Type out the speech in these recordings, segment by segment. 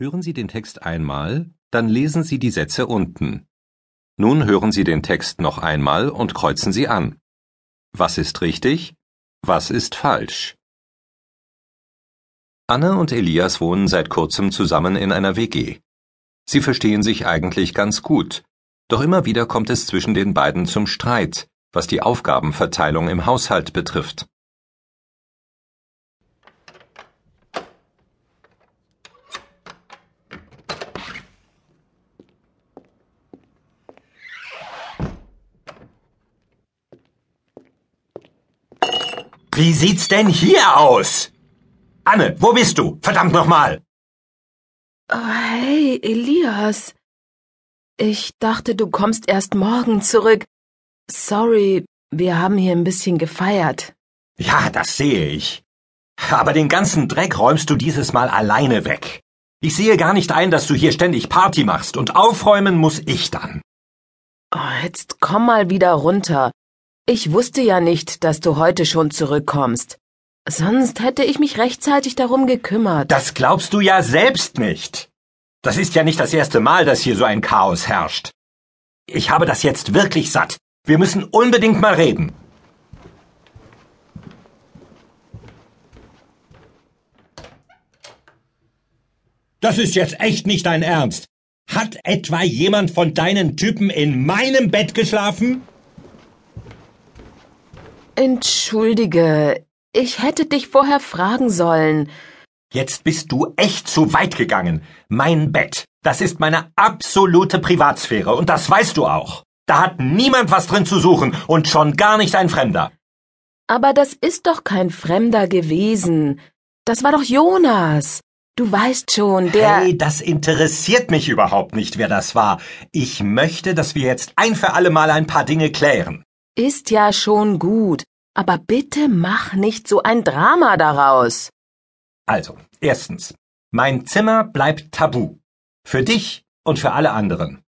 Hören Sie den Text einmal, dann lesen Sie die Sätze unten. Nun hören Sie den Text noch einmal und kreuzen Sie an. Was ist richtig? Was ist falsch? Anne und Elias wohnen seit kurzem zusammen in einer WG. Sie verstehen sich eigentlich ganz gut, doch immer wieder kommt es zwischen den beiden zum Streit, was die Aufgabenverteilung im Haushalt betrifft. Wie sieht's denn hier aus? Anne, wo bist du? Verdammt nochmal! Oh, hey, Elias. Ich dachte, du kommst erst morgen zurück. Sorry, wir haben hier ein bisschen gefeiert. Ja, das sehe ich. Aber den ganzen Dreck räumst du dieses Mal alleine weg. Ich sehe gar nicht ein, dass du hier ständig Party machst und aufräumen muss ich dann. Oh, jetzt komm mal wieder runter. Ich wusste ja nicht, dass du heute schon zurückkommst. Sonst hätte ich mich rechtzeitig darum gekümmert. Das glaubst du ja selbst nicht. Das ist ja nicht das erste Mal, dass hier so ein Chaos herrscht. Ich habe das jetzt wirklich satt. Wir müssen unbedingt mal reden. Das ist jetzt echt nicht dein Ernst. Hat etwa jemand von deinen Typen in meinem Bett geschlafen? Entschuldige, ich hätte dich vorher fragen sollen. Jetzt bist du echt zu weit gegangen. Mein Bett, das ist meine absolute Privatsphäre und das weißt du auch. Da hat niemand was drin zu suchen und schon gar nicht ein Fremder. Aber das ist doch kein Fremder gewesen. Das war doch Jonas. Du weißt schon, der. Hey, das interessiert mich überhaupt nicht, wer das war. Ich möchte, dass wir jetzt ein für alle Mal ein paar Dinge klären. Ist ja schon gut, aber bitte mach nicht so ein Drama daraus. Also, erstens, mein Zimmer bleibt tabu. Für dich und für alle anderen.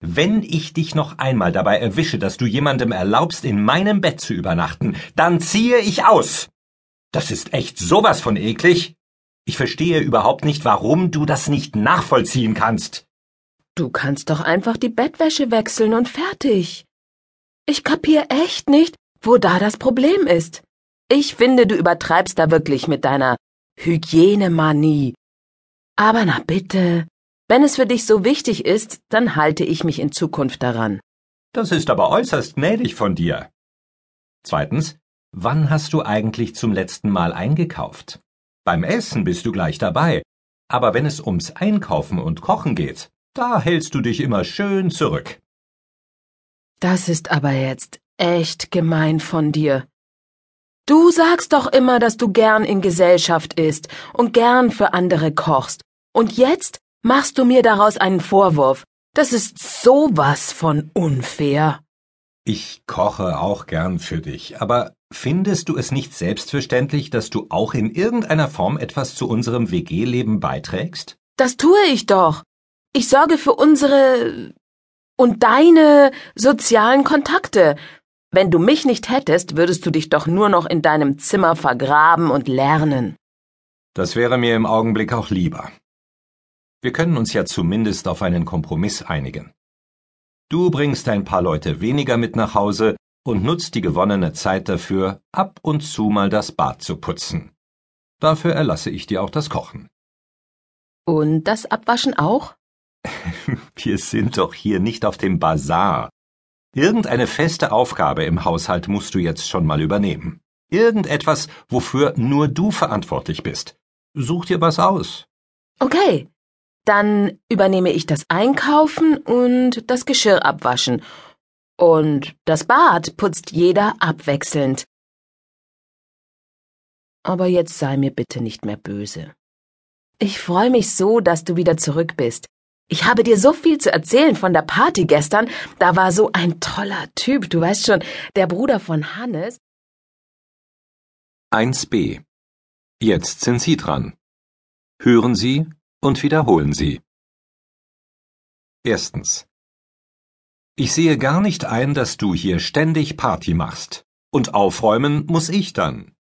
Wenn ich dich noch einmal dabei erwische, dass du jemandem erlaubst, in meinem Bett zu übernachten, dann ziehe ich aus. Das ist echt sowas von eklig. Ich verstehe überhaupt nicht, warum du das nicht nachvollziehen kannst. Du kannst doch einfach die Bettwäsche wechseln und fertig. Ich kapier echt nicht, wo da das Problem ist. Ich finde, du übertreibst da wirklich mit deiner Hygienemanie. Aber na bitte, wenn es für dich so wichtig ist, dann halte ich mich in Zukunft daran. Das ist aber äußerst gnädig von dir. Zweitens, wann hast du eigentlich zum letzten Mal eingekauft? Beim Essen bist du gleich dabei, aber wenn es ums Einkaufen und Kochen geht, da hältst du dich immer schön zurück. Das ist aber jetzt echt gemein von dir. Du sagst doch immer, dass du gern in Gesellschaft isst und gern für andere kochst. Und jetzt machst du mir daraus einen Vorwurf. Das ist sowas von unfair. Ich koche auch gern für dich, aber findest du es nicht selbstverständlich, dass du auch in irgendeiner Form etwas zu unserem WG-Leben beiträgst? Das tue ich doch. Ich sorge für unsere und deine sozialen Kontakte. Wenn du mich nicht hättest, würdest du dich doch nur noch in deinem Zimmer vergraben und lernen. Das wäre mir im Augenblick auch lieber. Wir können uns ja zumindest auf einen Kompromiss einigen. Du bringst ein paar Leute weniger mit nach Hause und nutzt die gewonnene Zeit dafür, ab und zu mal das Bad zu putzen. Dafür erlasse ich dir auch das Kochen. Und das Abwaschen auch? Wir sind doch hier nicht auf dem Bazar. Irgendeine feste Aufgabe im Haushalt musst du jetzt schon mal übernehmen. Irgendetwas, wofür nur du verantwortlich bist. Such dir was aus. Okay. Dann übernehme ich das Einkaufen und das Geschirr abwaschen. Und das Bad putzt jeder abwechselnd. Aber jetzt sei mir bitte nicht mehr böse. Ich freue mich so, dass du wieder zurück bist. Ich habe dir so viel zu erzählen von der Party gestern. Da war so ein toller Typ, du weißt schon, der Bruder von Hannes. 1b. Jetzt sind Sie dran. Hören Sie und wiederholen Sie. Erstens. Ich sehe gar nicht ein, dass du hier ständig Party machst. Und aufräumen muss ich dann.